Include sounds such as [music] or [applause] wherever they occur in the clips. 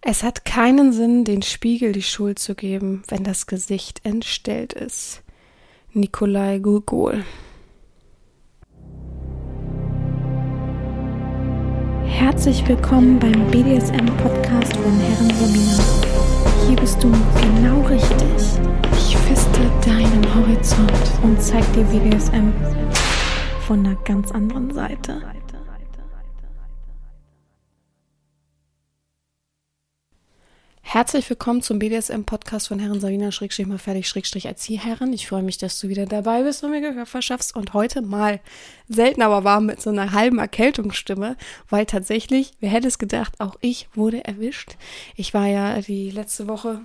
Es hat keinen Sinn, den Spiegel die Schuld zu geben, wenn das Gesicht entstellt ist. Nikolai Gogol Herzlich willkommen beim BDSM-Podcast von Herren Sabina. Hier bist du genau richtig. Ich feste deinen Horizont und zeig dir BDSM von einer ganz anderen Seite. Herzlich willkommen zum BDSM-Podcast von Herren Sabina Schrägstrich mal fertig Schrägstrich Erzieherren. Ich freue mich, dass du wieder dabei bist und mir Gehör verschaffst und heute mal selten aber warm mit so einer halben Erkältungsstimme, weil tatsächlich, wer hätte es gedacht, auch ich wurde erwischt. Ich war ja die letzte Woche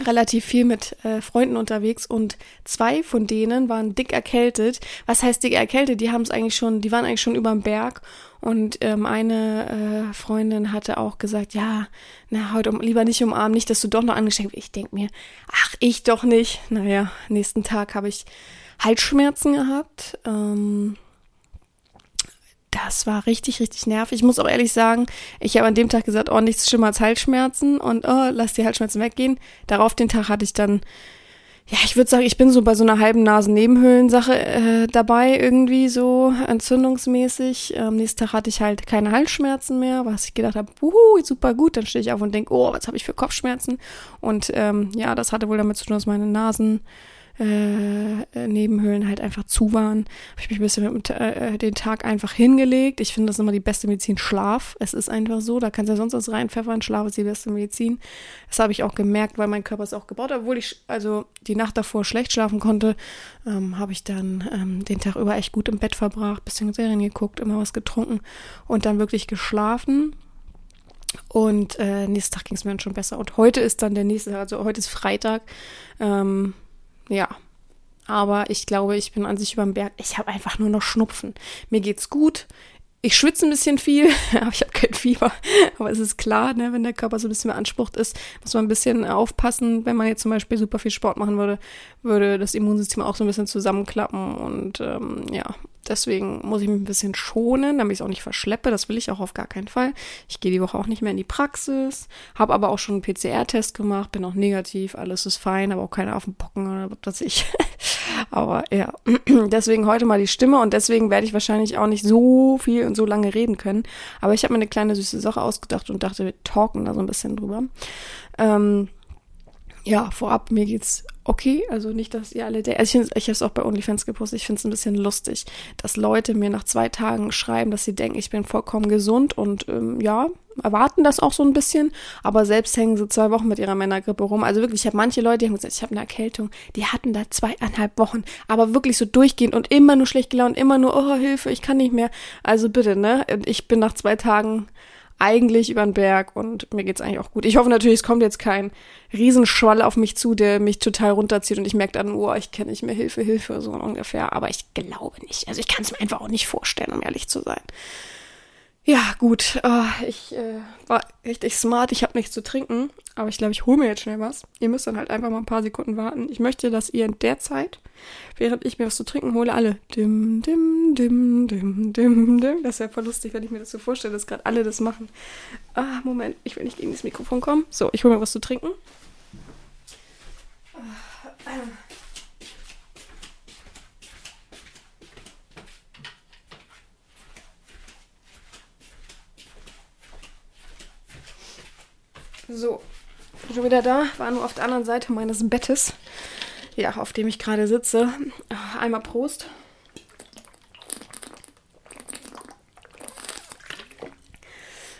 relativ viel mit äh, Freunden unterwegs und zwei von denen waren dick erkältet. Was heißt dick erkältet? Die haben es eigentlich schon, die waren eigentlich schon überm Berg und ähm, eine äh, Freundin hatte auch gesagt, ja, na, heute um, lieber nicht umarmen, nicht, dass du doch noch angesteckt Ich denk mir, ach, ich doch nicht. Naja, nächsten Tag habe ich Halsschmerzen gehabt. Ähm, das war richtig, richtig nervig. Ich muss auch ehrlich sagen, ich habe an dem Tag gesagt, oh, nichts schlimmer als Halsschmerzen und oh, lass die Halsschmerzen weggehen. Darauf den Tag hatte ich dann, ja, ich würde sagen, ich bin so bei so einer halben Nasen-Nebenhöhlensache äh, dabei, irgendwie so entzündungsmäßig. Am nächsten Tag hatte ich halt keine Halsschmerzen mehr, was ich gedacht habe, wuhu, super gut. Dann stehe ich auf und denke, oh, was habe ich für Kopfschmerzen? Und ähm, ja, das hatte wohl damit zu tun, dass meine Nasen äh, Nebenhöhlen halt einfach zu waren. Habe ich mich ein bisschen mit äh, den Tag einfach hingelegt. Ich finde das immer die beste Medizin, Schlaf. Es ist einfach so, da kannst du ja sonst was reinpfeffern. Schlaf ist die beste Medizin. Das habe ich auch gemerkt, weil mein Körper es auch gebaut hat. Obwohl ich also die Nacht davor schlecht schlafen konnte, ähm, habe ich dann ähm, den Tag über echt gut im Bett verbracht, bisschen Serien geguckt, immer was getrunken und dann wirklich geschlafen. Und äh, nächsten Tag ging es mir dann schon besser. Und heute ist dann der nächste, also heute ist Freitag. Ähm, ja. Aber ich glaube, ich bin an sich über dem Berg. Ich habe einfach nur noch Schnupfen. Mir geht's gut. Ich schwitze ein bisschen viel, [laughs] aber ich habe kein Fieber. Aber es ist klar, ne, wenn der Körper so ein bisschen beansprucht ist, muss man ein bisschen aufpassen. Wenn man jetzt zum Beispiel super viel Sport machen würde, würde das Immunsystem auch so ein bisschen zusammenklappen. Und ähm, ja, deswegen muss ich mich ein bisschen schonen, damit ich es auch nicht verschleppe. Das will ich auch auf gar keinen Fall. Ich gehe die Woche auch nicht mehr in die Praxis, habe aber auch schon einen PCR-Test gemacht, bin auch negativ, alles ist fein, aber auch keine Affenpocken oder was ich. [laughs] aber ja, [clears throat] deswegen heute mal die Stimme und deswegen werde ich wahrscheinlich auch nicht so viel und so lange reden können. Aber ich habe mir eine kleine süße Sache ausgedacht und dachte, wir talken da so ein bisschen drüber. Ähm, ja, vorab, mir geht's okay. Also nicht, dass ihr alle der. Also ich, ich habe es auch bei OnlyFans gepostet. Ich finde es ein bisschen lustig, dass Leute mir nach zwei Tagen schreiben, dass sie denken, ich bin vollkommen gesund und ähm, ja, erwarten das auch so ein bisschen. Aber selbst hängen sie zwei Wochen mit ihrer Männergrippe rum. Also wirklich, ich habe manche Leute, die haben gesagt, ich habe eine Erkältung. Die hatten da zweieinhalb Wochen, aber wirklich so durchgehend und immer nur schlecht gelaunt, immer nur, oh Hilfe, ich kann nicht mehr. Also bitte, ne? Ich bin nach zwei Tagen eigentlich über den Berg und mir geht's eigentlich auch gut. Ich hoffe natürlich, es kommt jetzt kein Riesenschwall auf mich zu, der mich total runterzieht und ich merke dann, oh, ich kenne nicht mehr Hilfe, Hilfe, so ungefähr. Aber ich glaube nicht. Also ich kann es mir einfach auch nicht vorstellen, um ehrlich zu sein. Ja, gut. Oh, ich äh, war richtig smart. Ich habe nichts zu trinken, aber ich glaube, ich hole mir jetzt schnell was. Ihr müsst dann halt einfach mal ein paar Sekunden warten. Ich möchte, dass ihr in der Zeit, während ich mir was zu trinken hole, alle dim, dim, dim, dim, dim, dim. Das wäre voll lustig, wenn ich mir das so vorstelle, dass gerade alle das machen. Ah, Moment, ich will nicht gegen das Mikrofon kommen. So, ich hole mir was zu trinken. Ah, äh. So, schon wieder da, war nur auf der anderen Seite meines Bettes, ja, auf dem ich gerade sitze. Einmal Prost.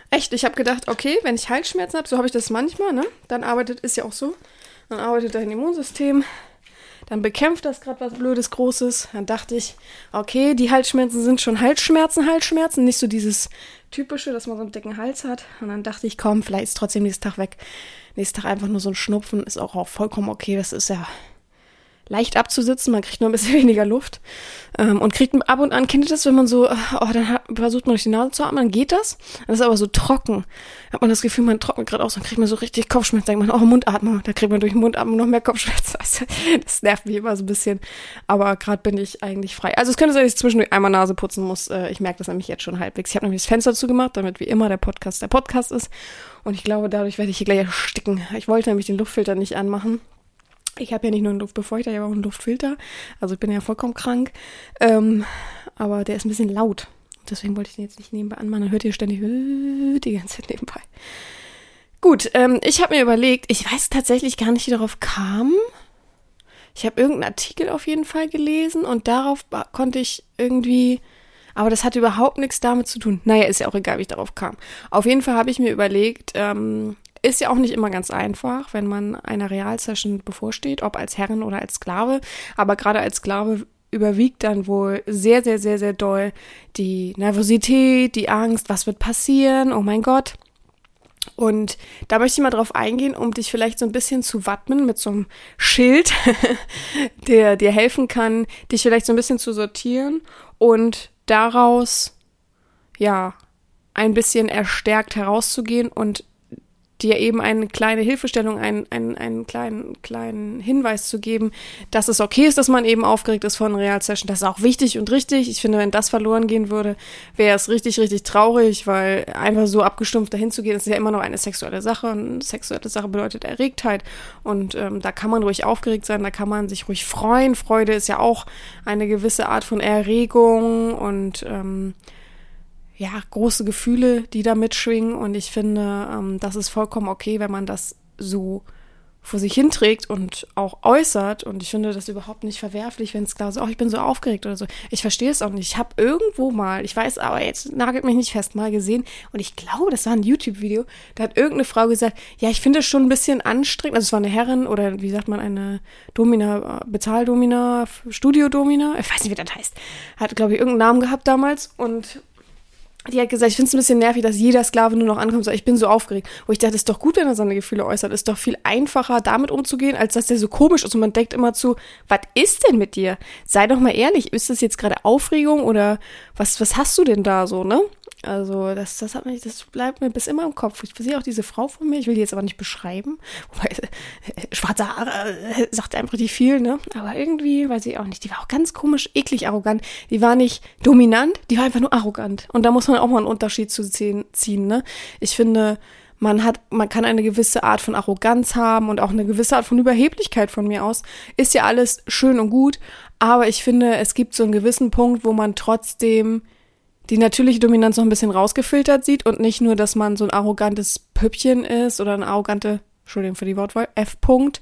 Echt, ich habe gedacht, okay, wenn ich Halsschmerzen habe, so habe ich das manchmal, ne? Dann arbeitet, ist ja auch so, dann arbeitet dein Immunsystem, dann bekämpft das gerade was Blödes, Großes. Dann dachte ich, okay, die Halsschmerzen sind schon Halsschmerzen, Halsschmerzen, nicht so dieses typische, dass man so einen dicken Hals hat. Und dann dachte ich, komm, vielleicht ist trotzdem nächsten Tag weg. Nächsten Tag einfach nur so ein Schnupfen, ist auch, auch vollkommen okay. Das ist ja, leicht abzusitzen, man kriegt nur ein bisschen [laughs] weniger Luft ähm, und kriegt ab und an, kennt ihr das, wenn man so, oh, dann hat, versucht man durch die Nase zu atmen, dann geht das, dann ist aber so trocken, hat man das Gefühl, man trocknet gerade aus, dann kriegt man so richtig Kopfschmerzen, denkt man, oh, Mundatmung, da kriegt man durch den Mundatmung noch mehr Kopfschmerzen, [laughs] also, das nervt mich immer so ein bisschen, aber gerade bin ich eigentlich frei. Also es könnte sein, dass ich zwischendurch einmal Nase putzen muss, äh, ich merke das nämlich jetzt schon halbwegs. Ich habe nämlich das Fenster zugemacht, damit wie immer der Podcast der Podcast ist. Und ich glaube, dadurch werde ich hier gleich ersticken. Ich wollte nämlich den Luftfilter nicht anmachen, ich habe ja nicht nur einen Luftbefeuchter, ich habe auch einen Luftfilter. Also ich bin ja vollkommen krank. Ähm, aber der ist ein bisschen laut. Deswegen wollte ich den jetzt nicht nebenbei anmachen. Dann hört ihr ständig die ganze Zeit nebenbei. Gut, ähm, ich habe mir überlegt, ich weiß tatsächlich gar nicht, wie darauf kam. Ich habe irgendeinen Artikel auf jeden Fall gelesen und darauf konnte ich irgendwie, aber das hatte überhaupt nichts damit zu tun. Naja, ist ja auch egal, wie ich darauf kam. Auf jeden Fall habe ich mir überlegt, ähm, ist ja auch nicht immer ganz einfach, wenn man einer Realsession bevorsteht, ob als Herrin oder als Sklave. Aber gerade als Sklave überwiegt dann wohl sehr, sehr, sehr, sehr doll die Nervosität, die Angst, was wird passieren, oh mein Gott. Und da möchte ich mal drauf eingehen, um dich vielleicht so ein bisschen zu wappnen mit so einem Schild, [laughs] der dir helfen kann, dich vielleicht so ein bisschen zu sortieren und daraus, ja, ein bisschen erstärkt herauszugehen und dir eben eine kleine Hilfestellung, einen, einen, einen kleinen, kleinen Hinweis zu geben, dass es okay ist, dass man eben aufgeregt ist vor einer Real-Session. Das ist auch wichtig und richtig. Ich finde, wenn das verloren gehen würde, wäre es richtig, richtig traurig, weil einfach so abgestumpft dahin zu gehen, ist ja immer noch eine sexuelle Sache. Und eine sexuelle Sache bedeutet Erregtheit. Und ähm, da kann man ruhig aufgeregt sein, da kann man sich ruhig freuen. Freude ist ja auch eine gewisse Art von Erregung und ähm, ja, große Gefühle, die da mitschwingen. Und ich finde, ähm, das ist vollkommen okay, wenn man das so vor sich hinträgt und auch äußert. Und ich finde das überhaupt nicht verwerflich, wenn es klar ist, oh, ich bin so aufgeregt oder so. Ich verstehe es auch nicht. Ich habe irgendwo mal, ich weiß aber jetzt, nagelt mich nicht fest, mal gesehen. Und ich glaube, das war ein YouTube-Video. Da hat irgendeine Frau gesagt, ja, ich finde es schon ein bisschen anstrengend. Also es war eine Herrin oder wie sagt man, eine Domina, Bezahldomina, Studiodomina. Ich weiß nicht, wie das heißt. Hat, glaube ich, irgendeinen Namen gehabt damals. Und die hat gesagt, ich finde es ein bisschen nervig, dass jeder Sklave nur noch ankommt sagt, ich bin so aufgeregt. Wo ich dachte, es ist doch gut, wenn er seine Gefühle äußert. Ist doch viel einfacher, damit umzugehen, als dass der so komisch ist. Und man denkt immer zu, was ist denn mit dir? Sei doch mal ehrlich, ist das jetzt gerade Aufregung oder was, was hast du denn da so, ne? Also, das, das hat mich, das bleibt mir bis immer im Kopf. Ich sehe auch diese Frau von mir, ich will die jetzt aber nicht beschreiben. [laughs] Wobei, äh, schwarze Haare äh, sagt einfach nicht viel, ne? Aber irgendwie, weiß ich auch nicht, die war auch ganz komisch, eklig arrogant. Die war nicht dominant, die war einfach nur arrogant. Und da muss man auch mal einen Unterschied zu ziehen, ziehen ne? Ich finde, man hat, man kann eine gewisse Art von Arroganz haben und auch eine gewisse Art von Überheblichkeit von mir aus. Ist ja alles schön und gut, aber ich finde, es gibt so einen gewissen Punkt, wo man trotzdem die natürliche Dominanz noch ein bisschen rausgefiltert sieht und nicht nur, dass man so ein arrogantes Püppchen ist oder eine arrogante, Entschuldigung für die Wortwahl, F-Punkt.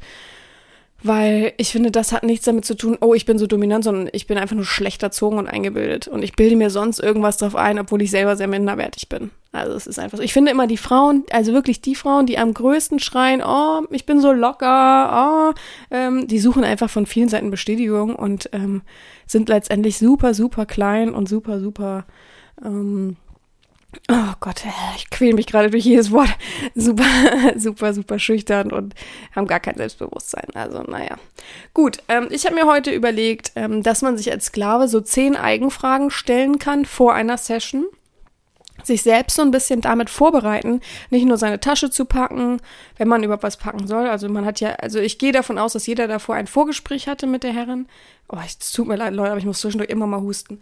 Weil ich finde, das hat nichts damit zu tun, oh, ich bin so dominant, sondern ich bin einfach nur schlecht erzogen und eingebildet. Und ich bilde mir sonst irgendwas drauf ein, obwohl ich selber sehr minderwertig bin. Also es ist einfach so. Ich finde immer die Frauen, also wirklich die Frauen, die am größten schreien, oh, ich bin so locker, oh, ähm, die suchen einfach von vielen Seiten Bestätigung und ähm, sind letztendlich super, super klein und super, super ähm, oh Gott, ich quäle mich gerade durch jedes Wort. [laughs] Super, super, super schüchtern und haben gar kein Selbstbewusstsein. Also, naja. Gut, ähm, ich habe mir heute überlegt, ähm, dass man sich als Sklave so zehn Eigenfragen stellen kann vor einer Session sich selbst so ein bisschen damit vorbereiten, nicht nur seine Tasche zu packen, wenn man überhaupt was packen soll. Also man hat ja, also ich gehe davon aus, dass jeder davor ein Vorgespräch hatte mit der Herrin. Oh, es tut mir leid, Leute, aber ich muss zwischendurch immer mal husten.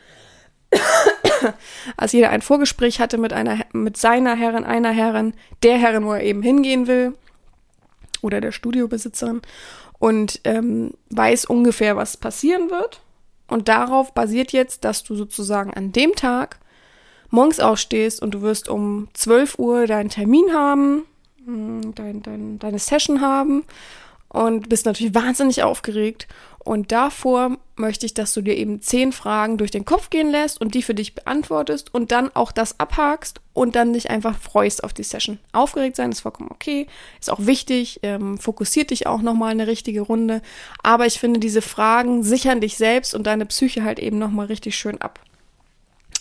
[coughs] als jeder ein Vorgespräch hatte mit einer, mit seiner Herrin, einer Herrin, der Herrin, wo er eben hingehen will, oder der Studiobesitzerin, und ähm, weiß ungefähr, was passieren wird. Und darauf basiert jetzt, dass du sozusagen an dem Tag morgens aufstehst und du wirst um 12 Uhr deinen Termin haben, hm, dein, dein, deine Session haben und bist natürlich wahnsinnig aufgeregt. Und davor möchte ich, dass du dir eben zehn Fragen durch den Kopf gehen lässt und die für dich beantwortest und dann auch das abhakst und dann dich einfach freust auf die Session. Aufgeregt sein ist vollkommen okay, ist auch wichtig, ähm, fokussiert dich auch nochmal eine richtige Runde. Aber ich finde, diese Fragen sichern dich selbst und deine Psyche halt eben nochmal richtig schön ab.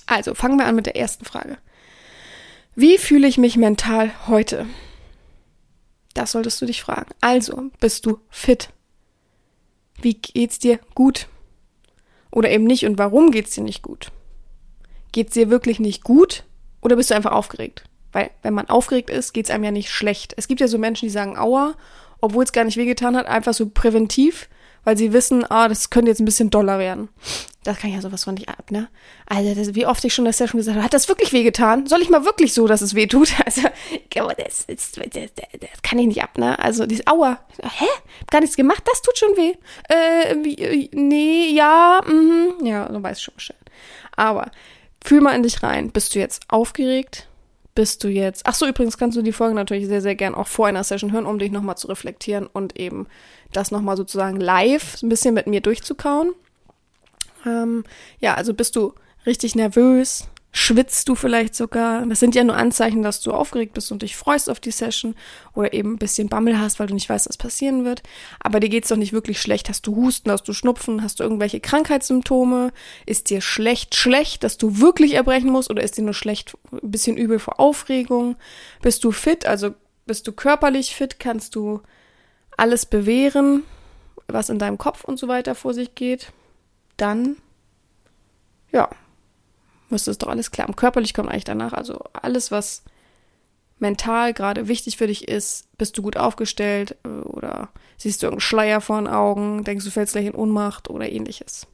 Also fangen wir an mit der ersten Frage. Wie fühle ich mich mental heute? Das solltest du dich fragen. Also, bist du fit? Wie geht's dir gut? Oder eben nicht und warum geht's dir nicht gut? Geht's dir wirklich nicht gut oder bist du einfach aufgeregt? Weil wenn man aufgeregt ist, geht's einem ja nicht schlecht. Es gibt ja so Menschen, die sagen Aua, obwohl es gar nicht wehgetan hat, einfach so präventiv, weil sie wissen, ah, das könnte jetzt ein bisschen doller werden. Das kann ja sowas von nicht ab, ne? Also, das, wie oft ich schon das ja schon gesagt habe, hat das wirklich wehgetan? Soll ich mal wirklich so, dass es weh tut? [laughs] Also, das, das, das, kann ich nicht ab, ne? Also, dieses Aua. Hä? Hab gar nichts gemacht, das tut schon weh. Äh, äh, nee, ja, mhm. Ja, du weißt schon Bescheid. Aber, fühl mal in dich rein. Bist du jetzt aufgeregt? bist du jetzt. Ach so, übrigens kannst du die Folge natürlich sehr, sehr gern auch vor einer Session hören, um dich nochmal zu reflektieren und eben das nochmal sozusagen live ein bisschen mit mir durchzukauen. Ähm, ja, also bist du richtig nervös, schwitzt du vielleicht sogar. Das sind ja nur Anzeichen, dass du aufgeregt bist und dich freust auf die Session oder eben ein bisschen Bammel hast, weil du nicht weißt, was passieren wird. Aber dir geht's doch nicht wirklich schlecht. Hast du Husten, hast du Schnupfen, hast du irgendwelche Krankheitssymptome? Ist dir schlecht, schlecht, dass du wirklich erbrechen musst oder ist dir nur schlecht, ein bisschen übel vor Aufregung? Bist du fit, also bist du körperlich fit? Kannst du alles bewähren, was in deinem Kopf und so weiter vor sich geht? Dann, ja, müsste es doch alles klappen. Körperlich kommt eigentlich danach. Also alles, was mental gerade wichtig für dich ist, bist du gut aufgestellt äh, oder siehst du irgendeinen Schleier vor den Augen, denkst du fällst gleich in Ohnmacht oder ähnliches.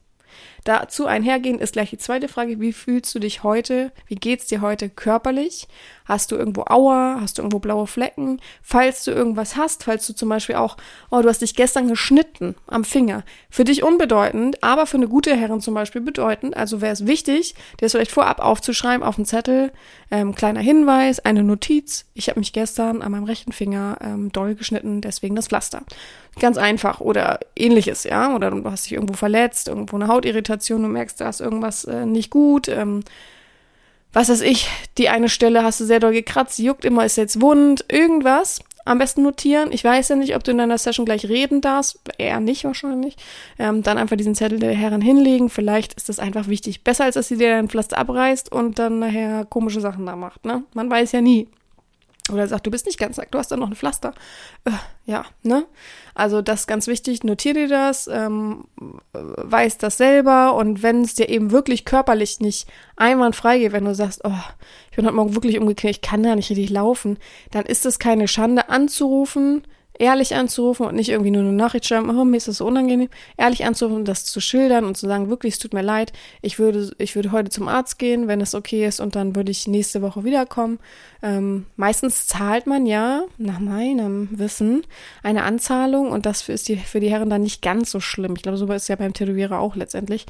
Dazu einhergehend ist gleich die zweite Frage, wie fühlst du dich heute? Wie geht's dir heute körperlich? Hast du irgendwo Aua? Hast du irgendwo blaue Flecken? Falls du irgendwas hast, falls du zum Beispiel auch, oh, du hast dich gestern geschnitten am Finger. Für dich unbedeutend, aber für eine gute Herrin zum Beispiel bedeutend. Also wäre es wichtig, dir das vielleicht vorab aufzuschreiben auf dem Zettel. Ähm, kleiner Hinweis, eine Notiz. Ich habe mich gestern an meinem rechten Finger ähm, doll geschnitten, deswegen das Pflaster. Ganz einfach oder ähnliches, ja. Oder du hast dich irgendwo verletzt, irgendwo eine Hautirritation, du merkst, da ist irgendwas äh, nicht gut. Ähm, was weiß ich, die eine Stelle hast du sehr doll gekratzt, juckt immer, ist jetzt wund, irgendwas. Am besten notieren. Ich weiß ja nicht, ob du in deiner Session gleich reden darfst. Eher nicht wahrscheinlich. Ähm, dann einfach diesen Zettel der Herren hinlegen. Vielleicht ist das einfach wichtig. Besser, als dass sie dir dein Pflaster abreißt und dann nachher komische Sachen da macht. Ne? Man weiß ja nie. Oder sagt, du bist nicht ganz nackt, du hast da noch ein Pflaster. Äh, ja, ne? Also das ist ganz wichtig, notier dir das, ähm, weiß das selber und wenn es dir eben wirklich körperlich nicht einwandfrei geht, wenn du sagst, oh, ich bin heute Morgen wirklich umgeknickt, ich kann da nicht richtig laufen, dann ist es keine Schande anzurufen, ehrlich anzurufen und nicht irgendwie nur eine Nachricht schreiben, oh, mir ist das so unangenehm, ehrlich anzurufen und das zu schildern und zu sagen, wirklich, es tut mir leid, ich würde, ich würde heute zum Arzt gehen, wenn es okay ist und dann würde ich nächste Woche wiederkommen. Ähm, meistens zahlt man ja, nach meinem Wissen, eine Anzahlung und das ist die, für die Herren dann nicht ganz so schlimm. Ich glaube, so ist es ja beim Tätowierer auch letztendlich.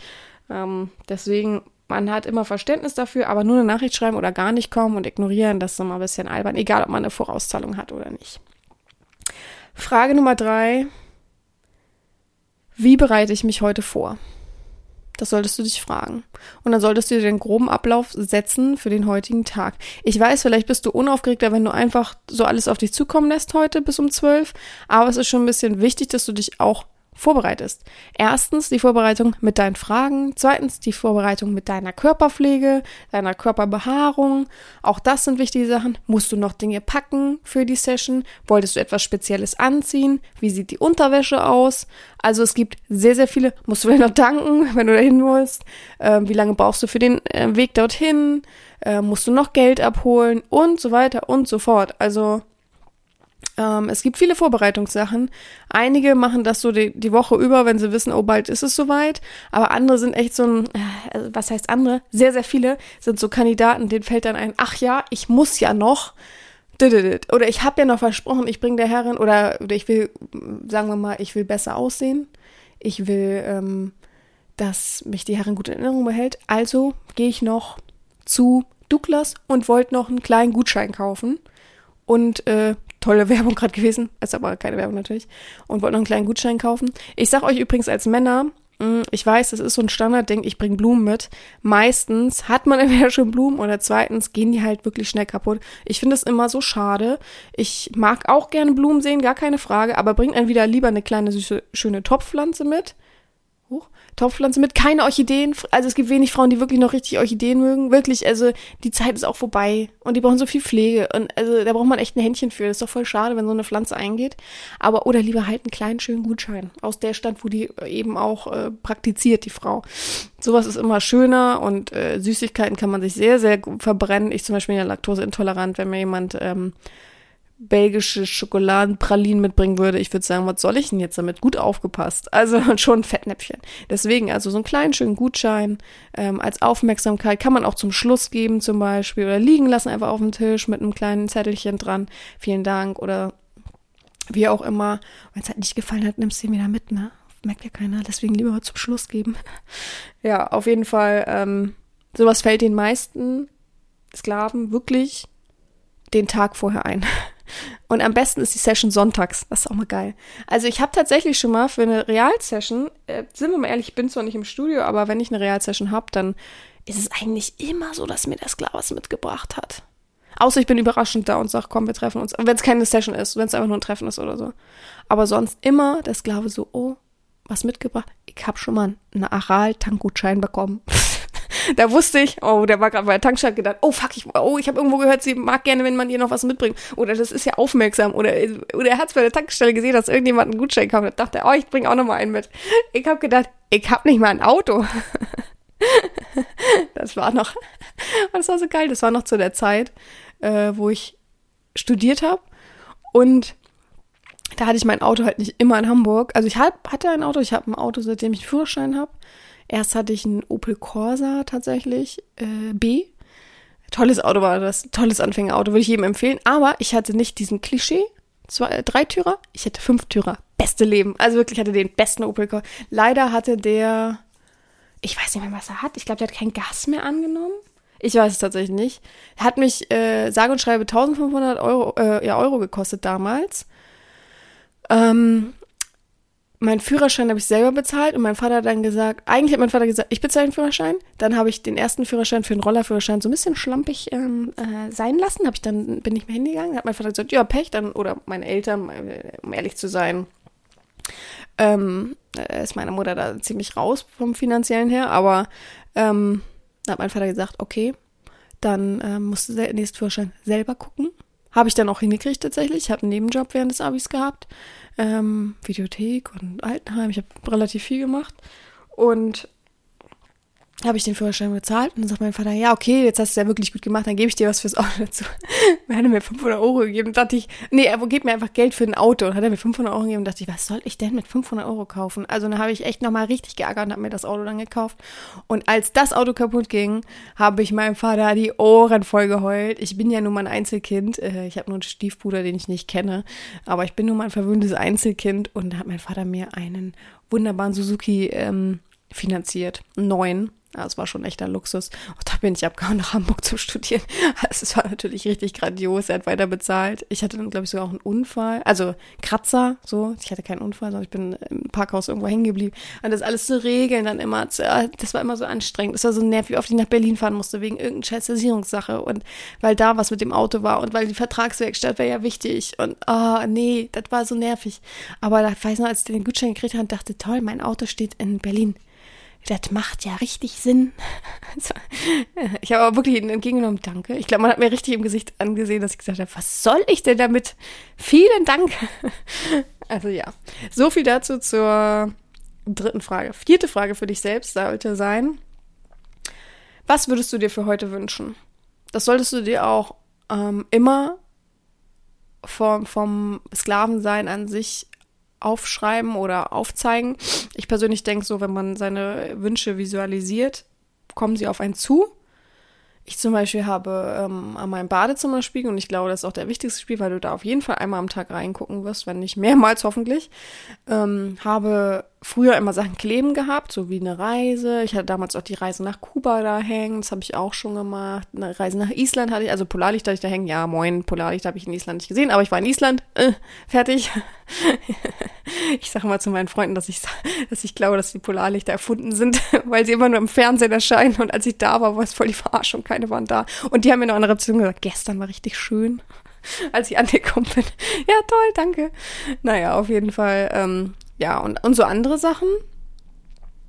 Ähm, deswegen man hat immer Verständnis dafür, aber nur eine Nachricht schreiben oder gar nicht kommen und ignorieren, das ist immer ein bisschen albern, egal ob man eine Vorauszahlung hat oder nicht. Frage Nummer drei. Wie bereite ich mich heute vor? Das solltest du dich fragen. Und dann solltest du dir den groben Ablauf setzen für den heutigen Tag. Ich weiß, vielleicht bist du unaufgeregter, wenn du einfach so alles auf dich zukommen lässt heute bis um zwölf. Aber es ist schon ein bisschen wichtig, dass du dich auch vorbereitest. Erstens die Vorbereitung mit deinen Fragen, zweitens die Vorbereitung mit deiner Körperpflege, deiner Körperbehaarung. Auch das sind wichtige Sachen. Musst du noch Dinge packen für die Session? Wolltest du etwas Spezielles anziehen? Wie sieht die Unterwäsche aus? Also es gibt sehr, sehr viele. Musst du vielleicht noch danken, [laughs] wenn du dahin willst? Ähm, wie lange brauchst du für den äh, Weg dorthin? Äh, musst du noch Geld abholen? Und so weiter und so fort. Also ähm, es gibt viele Vorbereitungssachen. Einige machen das so die, die, Woche über, wenn sie wissen, oh, bald ist es soweit. Aber andere sind echt so ein, äh, was heißt andere? Sehr, sehr viele sind so Kandidaten, denen fällt dann ein, ach ja, ich muss ja noch. Oder ich habe ja noch versprochen, ich bringe der Herrin, oder, oder ich will, sagen wir mal, ich will besser aussehen. Ich will, ähm, dass mich die Herrin gut in Erinnerung behält. Also gehe ich noch zu Douglas und wollte noch einen kleinen Gutschein kaufen. Und äh, tolle [laughs] Werbung gerade gewesen, ist aber keine Werbung natürlich, und wollte noch einen kleinen Gutschein kaufen. Ich sag euch übrigens als Männer, hm, ich weiß, das ist so ein Standardding, ich bringe Blumen mit. Meistens hat man [laughs] entweder schon Blumen oder zweitens gehen die halt wirklich schnell kaputt. Ich finde es immer so schade. Ich mag auch gerne Blumen sehen, gar keine Frage, aber bringt dann wieder lieber eine kleine süße, schöne Topfpflanze mit. Hoch. Topfpflanze mit keine Orchideen. Also es gibt wenig Frauen, die wirklich noch richtig Orchideen mögen. Wirklich, also die Zeit ist auch vorbei und die brauchen so viel Pflege und also da braucht man echt ein Händchen für. Das ist doch voll schade, wenn so eine Pflanze eingeht. Aber oder lieber halt einen kleinen schönen Gutschein aus der Stadt, wo die eben auch äh, praktiziert, die Frau. Sowas ist immer schöner und äh, Süßigkeiten kann man sich sehr, sehr verbrennen. Ich zum Beispiel bin ja laktoseintolerant, wenn mir jemand ähm, belgische Schokoladenpralinen mitbringen würde, ich würde sagen, was soll ich denn jetzt damit? Gut aufgepasst. Also [laughs] schon ein Fettnäpfchen. Deswegen, also so einen kleinen, schönen Gutschein ähm, als Aufmerksamkeit kann man auch zum Schluss geben zum Beispiel oder liegen lassen einfach auf dem Tisch mit einem kleinen Zettelchen dran. Vielen Dank oder wie auch immer. Wenn es halt nicht gefallen hat, nimmst du ihn wieder mit, ne? Merkt ja keiner. Deswegen lieber zum Schluss geben. [laughs] ja, auf jeden Fall, ähm, sowas fällt den meisten Sklaven wirklich den Tag vorher ein. Und am besten ist die Session sonntags. Das ist auch mal geil. Also ich habe tatsächlich schon mal für eine Realsession, äh, sind wir mal ehrlich, ich bin zwar nicht im Studio, aber wenn ich eine Realsession habe, dann ist es eigentlich immer so, dass mir der Sklave was mitgebracht hat. Außer ich bin überraschend da und sage, komm, wir treffen uns. Wenn es keine Session ist, wenn es einfach nur ein Treffen ist oder so. Aber sonst immer der Sklave so, oh, was mitgebracht? Ich habe schon mal einen Aral-Tankgutschein bekommen. [laughs] [laughs] da wusste ich, oh, der war gerade bei der Tankstelle gedacht, oh fuck, ich, oh, ich habe irgendwo gehört, sie mag gerne, wenn man ihr noch was mitbringt. Oder das ist ja aufmerksam. Oder, oder er hat es bei der Tankstelle gesehen, dass irgendjemand einen Gutschein kauft. Da dachte er, oh, ich bringe auch noch mal einen mit. Ich habe gedacht, ich habe nicht mal ein Auto. [laughs] das war noch, [laughs] das war so geil. Das war noch zu der Zeit, äh, wo ich studiert habe. Und da hatte ich mein Auto halt nicht immer in Hamburg. Also ich hab, hatte ein Auto, ich habe ein Auto, seitdem ich einen Führerschein habe. Erst hatte ich einen Opel Corsa tatsächlich, äh, B. Tolles Auto war das, tolles Anfängerauto, würde ich jedem empfehlen. Aber ich hatte nicht diesen Klischee, zwei, äh, Dreitürer, ich hatte Fünftürer. Beste Leben. Also wirklich hatte den besten Opel Corsa. Leider hatte der, ich weiß nicht mehr, was er hat. Ich glaube, der hat kein Gas mehr angenommen. Ich weiß es tatsächlich nicht. Hat mich, äh, sage und schreibe, 1500 Euro, äh, ja, Euro gekostet damals. Ähm, mein Führerschein habe ich selber bezahlt und mein Vater hat dann gesagt, eigentlich hat mein Vater gesagt, ich bezahle den Führerschein. Dann habe ich den ersten Führerschein für den Rollerführerschein so ein bisschen schlampig ähm, äh, sein lassen. Habe ich dann bin ich mir hingegangen, hat mein Vater gesagt, ja Pech, dann oder meine Eltern, um ehrlich zu sein, ähm, äh, ist meine Mutter da ziemlich raus vom finanziellen her, aber ähm, hat mein Vater gesagt, okay, dann ähm, musst du den nächsten Führerschein selber gucken. Habe ich dann auch hingekriegt tatsächlich. Ich habe einen Nebenjob während des Abis gehabt ähm, Videothek und Altenheim. Ich habe relativ viel gemacht. Und habe ich den Führerschein bezahlt und dann sagt mein Vater, ja, okay, jetzt hast du ja wirklich gut gemacht, dann gebe ich dir was fürs Auto dazu. [laughs] er hat mir 500 Euro gegeben, dachte ich, nee, er gibt mir einfach Geld für ein Auto und hat er mir 500 Euro gegeben und dachte ich, was soll ich denn mit 500 Euro kaufen? Also dann habe ich echt nochmal richtig geärgert und habe mir das Auto dann gekauft. Und als das Auto kaputt ging, habe ich meinem Vater die Ohren voll geheult. Ich bin ja nun mal ein Einzelkind, äh, ich habe nur einen Stiefbruder, den ich nicht kenne, aber ich bin nun mal ein verwöhntes Einzelkind und da hat mein Vater mir einen wunderbaren Suzuki ähm, finanziert, neuen ja, es war schon echter Luxus. Und da bin ich abgehauen nach Hamburg zum Studieren. [laughs] Also es war natürlich richtig grandios. Er hat weiter bezahlt. Ich hatte dann, glaube ich, sogar auch einen Unfall. Also Kratzer, so. Ich hatte keinen Unfall, sondern ich bin im Parkhaus irgendwo hängen geblieben. Und das alles zu regeln dann immer, das war immer so anstrengend. Es war so nervig, wie oft ich nach Berlin fahren musste, wegen irgendeiner Scheißversicherungssache. Und weil da was mit dem Auto war und weil die Vertragswerkstatt wäre ja wichtig. Und, oh, nee, das war so nervig. Aber da weiß ich noch, als ich den Gutschein gekriegt habe, dachte, toll, mein Auto steht in Berlin das macht ja richtig Sinn. [laughs] ich habe aber wirklich entgegengenommen, danke. Ich glaube, man hat mir richtig im Gesicht angesehen, dass ich gesagt habe, was soll ich denn damit? Vielen Dank. [laughs] also ja, so viel dazu zur dritten Frage. Vierte Frage für dich selbst sollte sein, was würdest du dir für heute wünschen? Das solltest du dir auch ähm, immer vom, vom Sklavensein an sich aufschreiben oder aufzeigen. Ich persönlich denke so, wenn man seine Wünsche visualisiert, kommen sie auf einen zu. Ich zum Beispiel habe ähm, an meinem Badezimmerspiegel, und ich glaube, das ist auch der wichtigste Spiel, weil du da auf jeden Fall einmal am Tag reingucken wirst, wenn nicht mehrmals hoffentlich, ähm, habe früher immer Sachen kleben gehabt, so wie eine Reise. Ich hatte damals auch die Reise nach Kuba da hängen, das habe ich auch schon gemacht. Eine Reise nach Island hatte ich, also Polarlicht hatte ich da hängen. Ja, moin, Polarlicht habe ich in Island nicht gesehen, aber ich war in Island. Äh, fertig. [laughs] ich sage mal zu meinen Freunden, dass ich, dass ich glaube, dass die Polarlichter erfunden sind, [laughs] weil sie immer nur im Fernsehen erscheinen. Und als ich da war, war es voll die Verarschung, keine waren da. Und die haben mir noch eine Rezeption gesagt, gestern war richtig schön [laughs] als ich angekommen bin. Ja, toll, danke. Naja, auf jeden Fall ähm, ja, und, und so andere Sachen.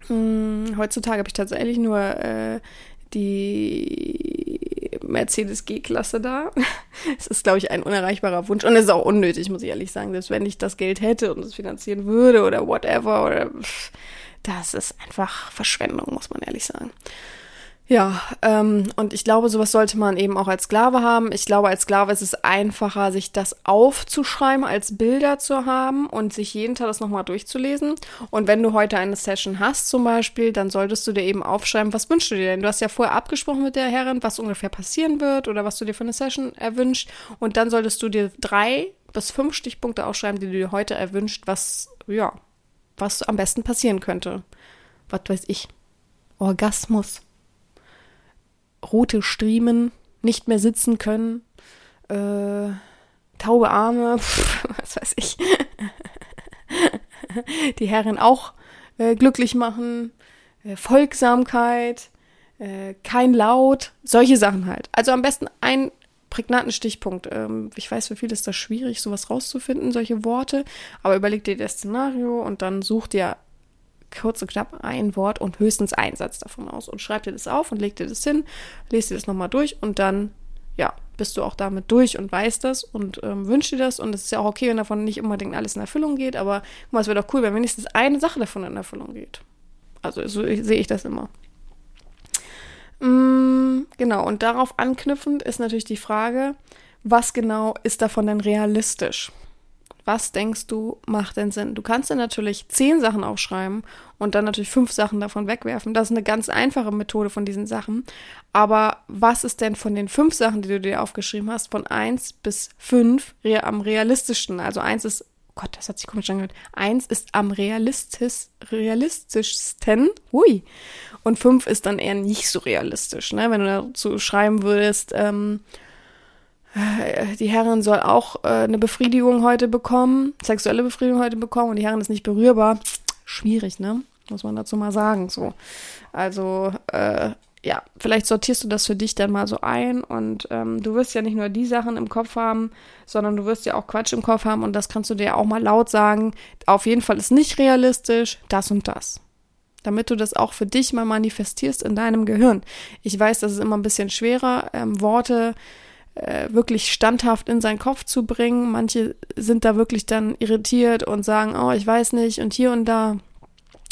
Hm, heutzutage habe ich tatsächlich nur äh, die Mercedes G-Klasse da. [laughs] Es ist, glaube ich, ein unerreichbarer Wunsch und es ist auch unnötig, muss ich ehrlich sagen. Selbst wenn ich das Geld hätte und es finanzieren würde oder whatever oder das ist einfach Verschwendung, muss man ehrlich sagen. Ja, ähm, und ich glaube, sowas sollte man eben auch als Sklave haben. Ich glaube, als Sklave ist es einfacher, sich das aufzuschreiben, als Bilder zu haben und sich jeden Tag das nochmal durchzulesen. Und wenn du heute eine Session hast zum Beispiel, dann solltest du dir eben aufschreiben, was wünschst du dir denn? Du hast ja vorher abgesprochen mit der Herrin, was ungefähr passieren wird oder was du dir für eine Session erwünscht. Und dann solltest du dir drei bis fünf Stichpunkte aufschreiben, die du dir heute erwünscht, was, ja, was am besten passieren könnte. Was weiß ich. Orgasmus rote Striemen, nicht mehr sitzen können, äh, taube Arme, pff, [laughs] was weiß ich. [laughs] Die Herren auch äh, glücklich machen, äh, Folgsamkeit, äh, kein Laut, solche Sachen halt. Also am besten ein prägnanten Stichpunkt. Ähm, ich weiß, für viele ist das schwierig, sowas rauszufinden, solche Worte, aber überleg dir das Szenario und dann such dir kurz und knapp ein Wort und höchstens einen Satz davon aus und schreib dir das auf und leg dir das hin, lest dir das nochmal durch und dann, ja, bist du auch damit durch und weißt das und ähm, wünschst dir das und es ist ja auch okay, wenn davon nicht unbedingt alles in Erfüllung geht, aber mal, es wäre doch cool, wenn wenigstens eine Sache davon in Erfüllung geht. Also so sehe ich das immer. Mm, genau, und darauf anknüpfend ist natürlich die Frage, was genau ist davon denn realistisch? Was denkst du macht denn Sinn? Du kannst dir natürlich zehn Sachen aufschreiben und dann natürlich fünf Sachen davon wegwerfen. Das ist eine ganz einfache Methode von diesen Sachen. Aber was ist denn von den fünf Sachen, die du dir aufgeschrieben hast, von eins bis fünf am realistischsten? Also eins ist, Gott, das hat sich komisch angehört. Eins ist am realistisch, realistischsten. Hui. Und fünf ist dann eher nicht so realistisch, ne? Wenn du dazu schreiben würdest, ähm, äh, die Herrin soll auch äh, eine Befriedigung heute bekommen, sexuelle Befriedigung heute bekommen und die Herrin ist nicht berührbar. Schwierig, ne? Muss man dazu mal sagen. So. Also, äh, ja, vielleicht sortierst du das für dich dann mal so ein und ähm, du wirst ja nicht nur die Sachen im Kopf haben, sondern du wirst ja auch Quatsch im Kopf haben und das kannst du dir auch mal laut sagen. Auf jeden Fall ist nicht realistisch, das und das. Damit du das auch für dich mal manifestierst in deinem Gehirn. Ich weiß, das ist immer ein bisschen schwerer, ähm, Worte äh, wirklich standhaft in seinen Kopf zu bringen. Manche sind da wirklich dann irritiert und sagen, oh, ich weiß nicht und hier und da.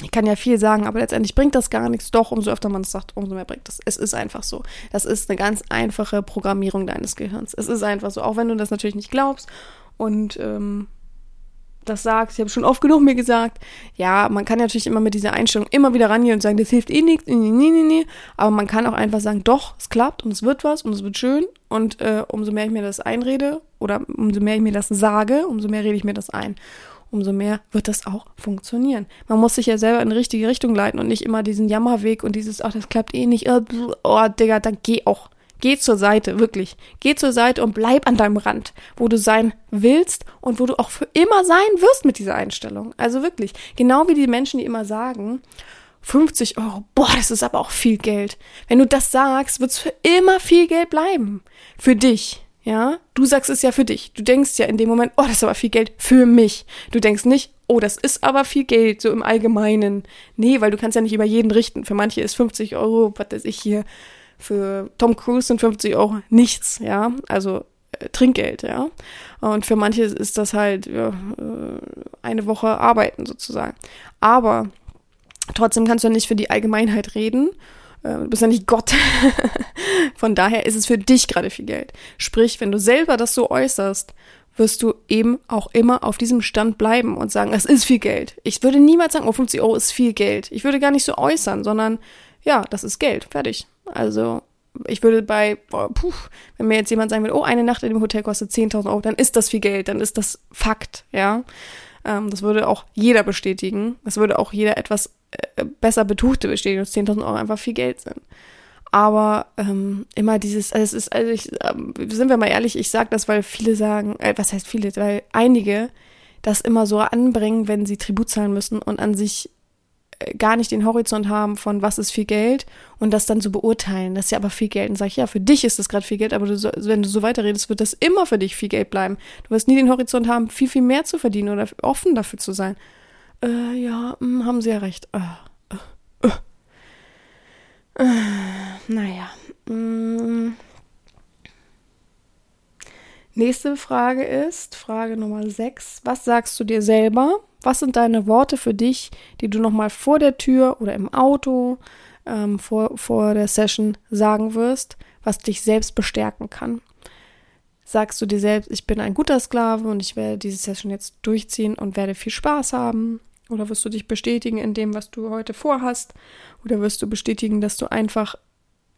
Ich kann ja viel sagen, aber letztendlich bringt das gar nichts. Doch, umso öfter man es sagt, umso mehr bringt das. Es ist einfach so. Das ist eine ganz einfache Programmierung deines Gehirns. Es ist einfach so, auch wenn du das natürlich nicht glaubst. Und ähm, das sagst. Ich habe schon oft genug mir gesagt, ja, man kann natürlich immer mit dieser Einstellung immer wieder rangehen und sagen, das hilft eh nichts, nee, nee, nee, nee. Aber man kann auch einfach sagen, doch, es klappt und es wird was und es wird schön. Und äh, umso mehr ich mir das einrede oder umso mehr ich mir das sage, umso mehr rede ich mir das ein. Umso mehr wird das auch funktionieren. Man muss sich ja selber in die richtige Richtung leiten und nicht immer diesen Jammerweg und dieses, ach, das klappt eh nicht, oh, Digga, dann geh auch. Geh zur Seite, wirklich. Geh zur Seite und bleib an deinem Rand, wo du sein willst und wo du auch für immer sein wirst mit dieser Einstellung. Also wirklich. Genau wie die Menschen, die immer sagen, 50 Euro, boah, das ist aber auch viel Geld. Wenn du das sagst, wird es für immer viel Geld bleiben. Für dich. Ja, du sagst es ja für dich. Du denkst ja in dem Moment, oh, das ist aber viel Geld für mich. Du denkst nicht, oh, das ist aber viel Geld, so im Allgemeinen. Nee, weil du kannst ja nicht über jeden richten. Für manche ist 50 Euro, was weiß ich hier, für Tom Cruise sind 50 Euro nichts, ja, also äh, Trinkgeld, ja. Und für manche ist das halt ja, äh, eine Woche arbeiten sozusagen. Aber trotzdem kannst du ja nicht für die Allgemeinheit reden. Äh, du bist ja nicht Gott. [laughs] Von daher ist es für dich gerade viel Geld. Sprich, wenn du selber das so äußerst, wirst du eben auch immer auf diesem Stand bleiben und sagen, es ist viel Geld. Ich würde niemals sagen, oh, 50 Euro ist viel Geld. Ich würde gar nicht so äußern, sondern ja, das ist Geld. Fertig. Also ich würde bei, boah, puh, wenn mir jetzt jemand sagen würde, oh, eine Nacht in dem Hotel kostet 10.000 Euro, dann ist das viel Geld, dann ist das Fakt, ja. Ähm, das würde auch jeder bestätigen. Das würde auch jeder etwas äh, besser Betuchte bestätigen, dass 10.000 Euro einfach viel Geld sind. Aber ähm, immer dieses, also es ist, also ich, ähm, sind wir mal ehrlich, ich sage das, weil viele sagen, äh, was heißt viele, weil einige das immer so anbringen, wenn sie Tribut zahlen müssen und an sich gar nicht den Horizont haben von was ist viel Geld und das dann so beurteilen. Das ist ja aber viel Geld. Und sage ich, ja, für dich ist das gerade viel Geld, aber du, wenn du so weiterredest, wird das immer für dich viel Geld bleiben. Du wirst nie den Horizont haben, viel, viel mehr zu verdienen oder offen dafür zu sein. Äh, ja, mh, hm, haben sie ja recht. Äh, äh, Äh, naja. Mm. Nächste Frage ist, Frage Nummer 6. Was sagst du dir selber? Was sind deine Worte für dich, die du nochmal vor der Tür oder im Auto ähm, vor, vor der Session sagen wirst, was dich selbst bestärken kann? Sagst du dir selbst, ich bin ein guter Sklave und ich werde diese Session jetzt durchziehen und werde viel Spaß haben? Oder wirst du dich bestätigen in dem, was du heute vorhast? Oder wirst du bestätigen, dass du einfach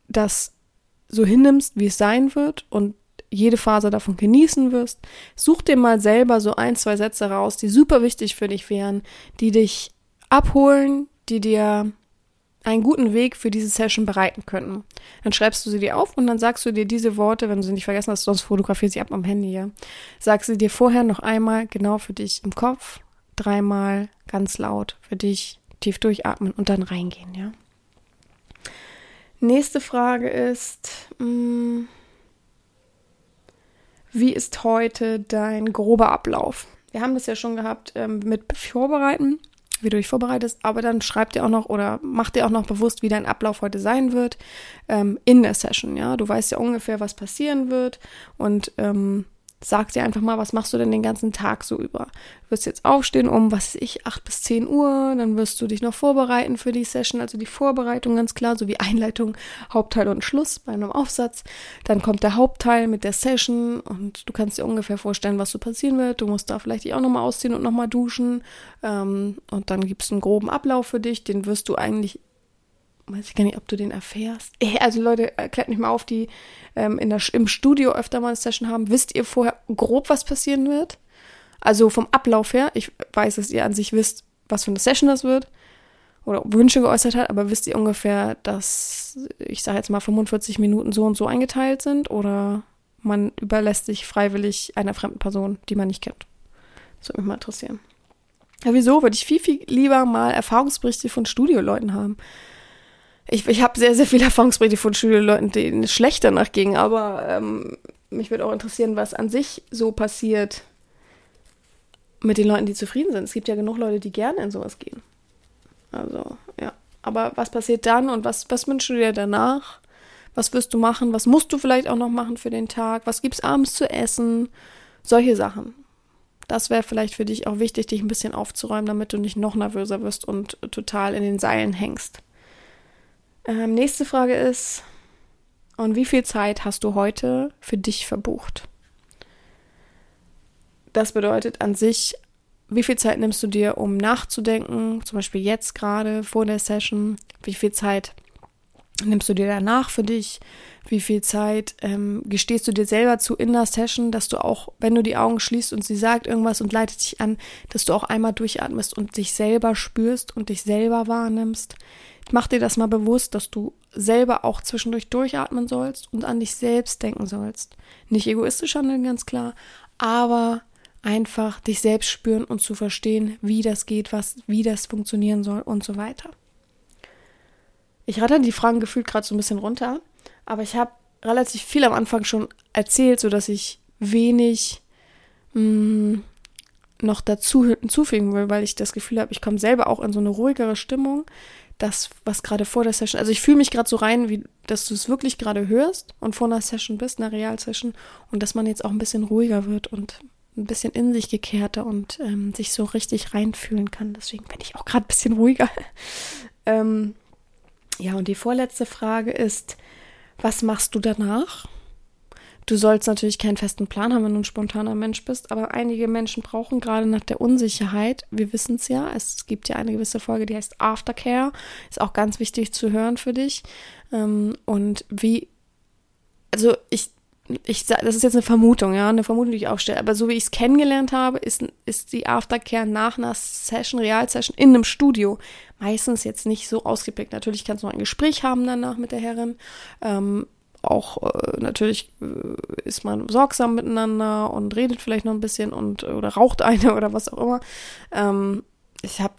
das so hinnimmst, wie es sein wird und jede Phase davon genießen wirst? Such dir mal selber so ein, zwei Sätze raus, die super wichtig für dich wären, die dich abholen, die dir einen guten Weg für diese Session bereiten könnten. Dann schreibst du sie dir auf und dann sagst du dir diese Worte, wenn du sie nicht vergessen hast, sonst fotografierst sie ab am Handy, ja. Sagst sie dir vorher noch einmal genau für dich im Kopf, dreimal ganz laut für dich tief durchatmen und dann reingehen, ja. Nächste Frage ist, mh, mm, wie ist heute dein grober Ablauf? Wir haben das ja schon gehabt ähm, mit Vorbereiten wie du dich vorbereitest, aber dann schreib dir auch noch oder mach dir auch noch bewusst, wie dein Ablauf heute sein wird ähm, in der Session. Ja, du weißt ja ungefähr, was passieren wird und ähm, sag dir einfach mal, was machst du denn den ganzen Tag so über? Du wirst jetzt aufstehen um, was weiß ich, 8 bis 10 Uhr, dann wirst du dich noch vorbereiten für die Session, also die Vorbereitung ganz klar, so wie Einleitung, Hauptteil und Schluss bei einem Aufsatz. Dann kommt der Hauptteil mit der Session und du kannst dir ungefähr vorstellen, was so passieren wird. Du musst da vielleicht dich auch nochmal ausziehen und nochmal duschen ähm, und dann gibt es einen groben Ablauf für dich, den wirst du eigentlich weiß ich gar nicht, ob du den erfährst. Also Leute, klärt mich mal auf, die ähm, in der, im Studio öfter mal eine Session haben. Wisst ihr vorher grob, was passieren wird? Also vom Ablauf her, ich weiß, dass ihr an sich wisst, was für eine Session das wird oder Wünsche geäußert hat, aber wisst ihr ungefähr, dass, ich sage jetzt mal, 45 Minuten so und so eingeteilt sind oder man überlässt sich freiwillig einer fremden Person, die man nicht kennt? Das würde mich mal interessieren. Ja, wieso? Würde ich viel, viel lieber mal Erfahrungsberichte von Studioleuten haben ich, ich habe sehr, sehr viele Erfahrungsberichte von Studioleuten, denen es schlecht danach ging, aber ähm, mich würde auch interessieren, was an sich so passiert mit den Leuten, die zufrieden sind. Es gibt ja genug Leute, die gerne in sowas gehen. Also, ja. Aber was passiert dann und was, was wünschst du dir danach? Was wirst du machen? Was musst du vielleicht auch noch machen für den Tag? Was gibt's abends zu essen? Solche Sachen. Das wäre vielleicht für dich auch wichtig, dich ein bisschen aufzuräumen, damit du nicht noch nervöser wirst und total in den Seilen hängst. Ähm, nächste Frage ist, und wie viel Zeit hast du heute für dich verbucht? Das bedeutet an sich, wie viel Zeit nimmst du dir, um nachzudenken, zum Beispiel jetzt gerade vor der Session? Wie viel Zeit nimmst du dir danach für dich? Wie viel Zeit ähm, gestehst du dir selber zu in der Session, dass du auch, wenn du die Augen schließt und sie sagt irgendwas und leitet dich an, dass du auch einmal durchatmest und dich selber spürst und dich selber wahrnimmst? Mach dir das mal bewusst, dass du selber auch zwischendurch durchatmen sollst und an dich selbst denken sollst. Nicht egoistisch handeln, ganz klar, aber einfach dich selbst spüren und zu verstehen, wie das geht, was, wie das funktionieren soll und so weiter. Ich rate die Fragen gefühlt gerade so ein bisschen runter, aber ich habe relativ viel am Anfang schon erzählt, sodass ich wenig mh, mm, noch dazu hinzufügen will, weil ich das Gefühl habe, ich komme selber auch in so eine ruhigere Stimmung das, was gerade vor der Session, also ich fühle mich gerade so rein, wie dass du es wirklich gerade hörst und vor einer Session bist, einer Realsession, und dass man jetzt auch ein bisschen ruhiger wird und ein bisschen in sich gekehrter und ähm, sich so richtig reinfühlen kann. Deswegen bin ich auch gerade ein bisschen ruhiger. [laughs] ähm, ja, und die vorletzte Frage ist, was machst du danach? Du sollst natürlich keinen festen Plan haben, wenn du ein spontaner Mensch bist, aber einige Menschen brauchen gerade nach der Unsicherheit, wir wissen es ja, es gibt ja eine gewisse Folge, die heißt Aftercare, ist auch ganz wichtig zu hören für dich. Ähm, und wie, also ich, ich das ist jetzt eine Vermutung, ja, eine Vermutung, die ich aufstelle, aber so wie ich es kennengelernt habe, ist, ist die Aftercare nach einer Session, Realsession in einem Studio meistens jetzt nicht so ausgeprägt. Natürlich kannst du noch ein Gespräch haben danach mit der Herrin, ähm, auch äh, natürlich äh, ist man sorgsam miteinander und redet vielleicht noch ein bisschen und oder raucht eine [laughs] oder was auch immer. Ähm, ich habe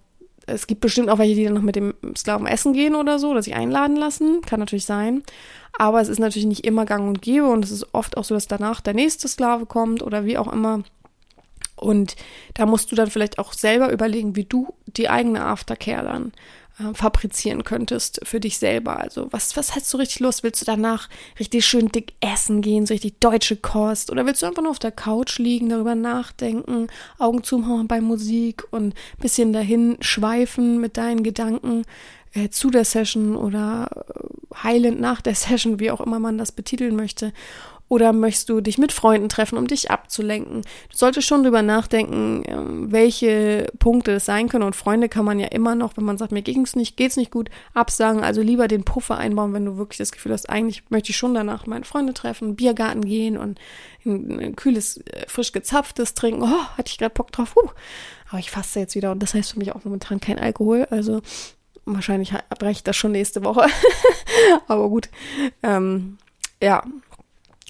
es gibt bestimmt auch welche, die dann noch mit dem Sklaven essen gehen oder so, oder sich einladen lassen. Kann natürlich sein. Aber es ist natürlich nicht immer gang und gäbe und es ist oft auch so, dass danach der nächste Sklave kommt oder wie auch immer. Und da musst du dann vielleicht auch selber überlegen, wie du die eigene Aftercare dann äh, fabrizieren könntest für dich selber. Also was, was hast du richtig Lust? Willst du danach richtig schön dick essen gehen, so richtig deutsche Kost? Oder willst du einfach nur auf der Couch liegen, darüber nachdenken, Augen zumachen bei Musik und ein bisschen dahin schweifen mit deinen Gedanken äh, zu der Session oder äh, heilend nach der [laughs] Session, wie auch immer man das betiteln möchte. Oder möchtest du dich mit Freunden treffen, um dich abzulenken? Du solltest schon drüber nachdenken, ähm, welche Punkte es sein können. Und Freunde kann man ja immer noch, wenn man sagt, mir ging's nicht, geht's nicht gut, absagen. Also lieber den Puffer einbauen, wenn du wirklich das Gefühl hast, eigentlich möchte ich schon danach meine Freunde treffen, Biergarten gehen und ein, kühles, äh, frisch gezapftes trinken. Oh, hatte ich gerade Bock drauf. Uh. Aber ich faste jetzt wieder und das heißt für mich auch momentan kein Alkohol. Also wahrscheinlich breche ich das schon nächste Woche. [laughs] Aber gut. Ähm, ja,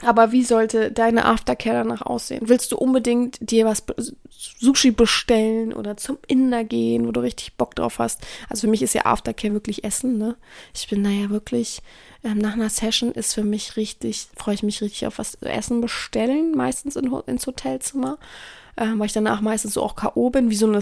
aber wie sollte deine Aftercare danach aussehen? Willst du unbedingt dir was Sushi bestellen oder zum Inder gehen, wo du richtig Bock drauf hast? Also für mich ist ja Aftercare wirklich Essen, ne? Ich bin naja wirklich, ähm, nach einer Session ist für mich richtig, freue ich mich richtig auf was Essen bestellen, meistens in, ins Hotelzimmer. Ähm, weil ich danach meistens so auch K.O. bin, wie so eine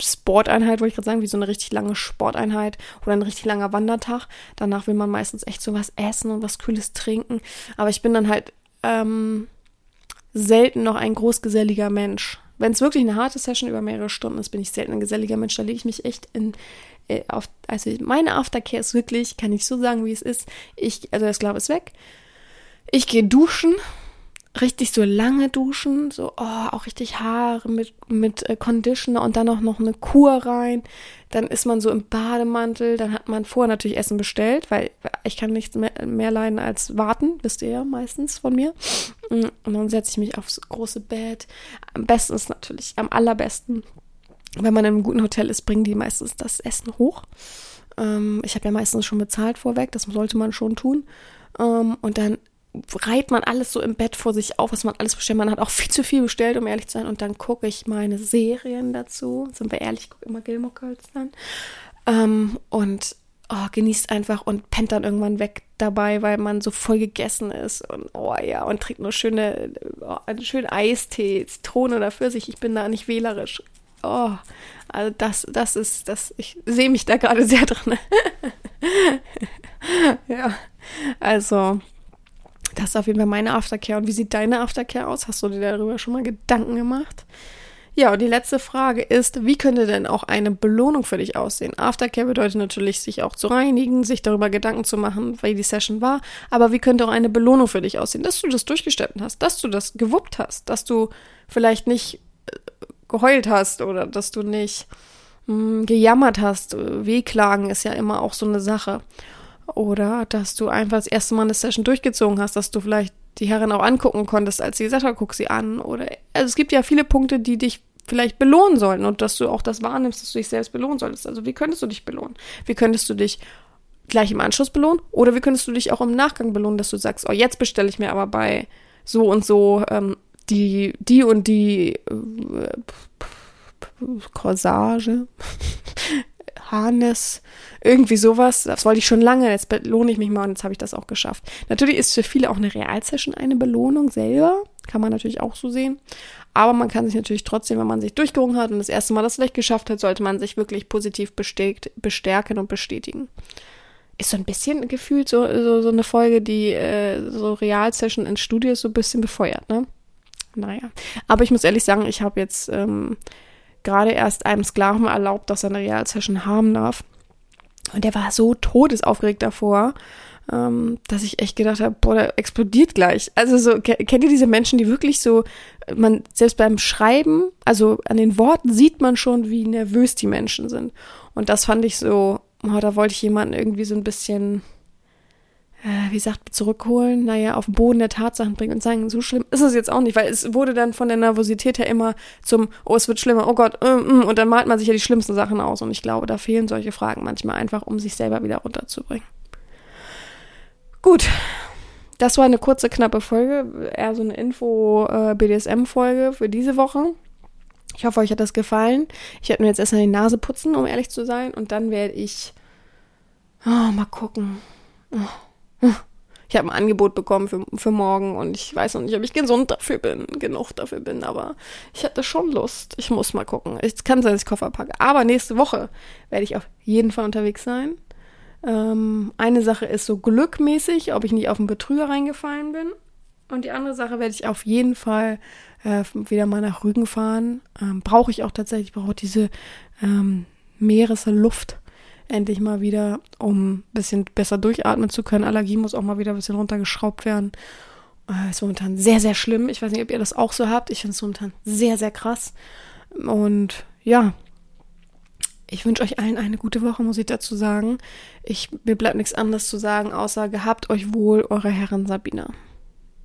Sporteinheit, wollte ich gerade sagen, wie so eine richtig lange Sporteinheit oder ein richtig langer Wandertag. Danach will man meistens echt so was essen und was Kühles trinken. Aber ich bin dann halt ähm, selten noch ein großgeselliger Mensch. Wenn es wirklich eine harte Session über mehrere Stunden ist, bin ich selten ein geselliger Mensch. Da lege ich mich echt in, äh, auf, also meine Aftercare ist wirklich, kann ich so sagen, wie es ist. Ich, also das Glaube ist weg. Ich gehe duschen, richtig so lange duschen, so oh, auch richtig Haare mit mit äh, Conditioner und dann auch noch eine Kur rein. Dann ist man so im Bademantel, dann hat man vorher natürlich Essen bestellt, weil ich kann nichts mehr, mehr leiden als warten, wisst ihr ja meistens von mir. Mm, und dann setze ich mich aufs große Bett. Am besten ist natürlich, am allerbesten, wenn man in einem guten Hotel ist, bringen die meistens das Essen hoch. Ähm, ich habe ja meistens schon bezahlt vorweg, das sollte man schon tun. Ähm, und dann reiht man alles so im Bett vor sich auf, was man alles bestellt. Man hat auch viel zu viel bestellt, um ehrlich zu sein. Und dann gucke ich meine Serien dazu. Sind wir ehrlich, ich gucke immer Gilmore Girls dann. Ähm, und oh, genießt einfach und pennt dann irgendwann weg dabei, weil man so voll gegessen ist. Und oh ja, und trinkt nur schöne, oh, einen schönen Eistee, Zitrone oder Pfirsich. Ich bin da nicht wählerisch. Oh, also das, das ist, das, ich sehe mich da gerade sehr drin. [laughs] ja, also das ist auf jeden Fall meine Aftercare. Und wie sieht deine Aftercare aus? Hast du dir darüber schon mal Gedanken gemacht? Ja, und die letzte Frage ist, wie könnte denn auch eine Belohnung für dich aussehen? Aftercare bedeutet natürlich, sich auch zu reinigen, sich darüber Gedanken zu machen, wie die Session war. Aber wie könnte auch eine Belohnung für dich aussehen? Dass du das durchgestanden hast, dass du das gewuppt hast, dass du vielleicht nicht äh, geheult hast oder dass du nicht mh, hm, gejammert hast. Wehklagen ist ja immer auch so eine Sache. Oder dass du einfach das erste Mal eine Session durchgezogen hast, dass du vielleicht die Herren auch angucken konntest, als sie gesagt hat, guck sie an. Oder also es gibt ja viele Punkte, die dich vielleicht belohnen sollen und dass du auch das wahrnimmst, dass du dich selbst belohnen solltest. Also wie könntest du dich belohnen? Wie könntest du dich gleich im Anschluss belohnen? Oder wie könntest du dich auch im Nachgang belohnen, dass du sagst, oh, jetzt bestelle ich mir aber bei so und so ähm, die, die und die äh, Corsage, [laughs] Harness, irgendwie sowas. Das wollte ich schon lange, jetzt belohne ich mich mal und jetzt habe ich das auch geschafft. Natürlich ist für viele auch eine Realsession eine Belohnung selber. Kann man natürlich auch so sehen. Aber man kann sich natürlich trotzdem, wenn man sich durchgerungen hat und das erste Mal das vielleicht geschafft hat, sollte man sich wirklich positiv bestärkt, bestärken und bestätigen. Ist so ein bisschen gefühlt so, so, so eine Folge, die äh, so Realsession in Studios so ein bisschen befeuert, ne? Naja. Aber ich muss ehrlich sagen, ich habe jetzt ähm, gerade erst einem Sklaven erlaubt, dass er eine Realsession haben darf. Und der war so todesaufgeregt davor, ähm, dass ich echt gedacht habe, boah, der explodiert gleich. Also so, kennt ihr diese Menschen, die wirklich so, man, selbst beim Schreiben, also an den Worten sieht man schon, wie nervös die Menschen sind. Und das fand ich so, oh, da wollte ich jemanden irgendwie so ein bisschen wie sagt, zurückholen, naja, auf den Boden der Tatsachen bringen und sagen, so schlimm ist es jetzt auch nicht, weil es wurde dann von der Nervosität her immer zum, oh, es wird schlimmer, oh Gott, mm, mm, und dann malt man sich ja die schlimmsten Sachen aus und ich glaube, da fehlen solche Fragen manchmal einfach, um sich selber wieder runterzubringen. Gut, das war eine kurze, knappe Folge, eher so eine Info-BDSM-Folge äh, für diese Woche. Ich hoffe, euch hat das gefallen. Ich werde mir jetzt erstmal die Nase putzen, um ehrlich zu sein, und dann werde ich oh, mal gucken. Oh ich habe ein Angebot bekommen für, für morgen und ich weiß noch nicht, ob ich gesund dafür bin, genug dafür bin, aber ich hatte schon Lust. Ich muss mal gucken. Es kann sein, dass ich Koffer packe. Aber nächste Woche werde ich auf jeden Fall unterwegs sein. Ähm, eine Sache ist so glückmäßig, ob ich nicht auf einen Betrüger reingefallen bin. Und die andere Sache werde ich auf jeden Fall äh, wieder mal nach Rügen fahren. Ähm, brauche ich auch tatsächlich, ich brauche diese ähm, Meeresluft endlich mal wieder, um ein bisschen besser durchatmen zu können. Allergie muss auch mal wieder ein bisschen runtergeschraubt werden. Äh, ist momentan sehr, sehr schlimm. Ich weiß nicht, ob ihr das auch so habt. Ich finde es momentan sehr, sehr krass. Und ja, ich wünsche euch allen eine gute Woche, muss ich dazu sagen. Ich, mir bleibt nichts anderes zu sagen, außer gehabt euch wohl, eure Herren Sabina.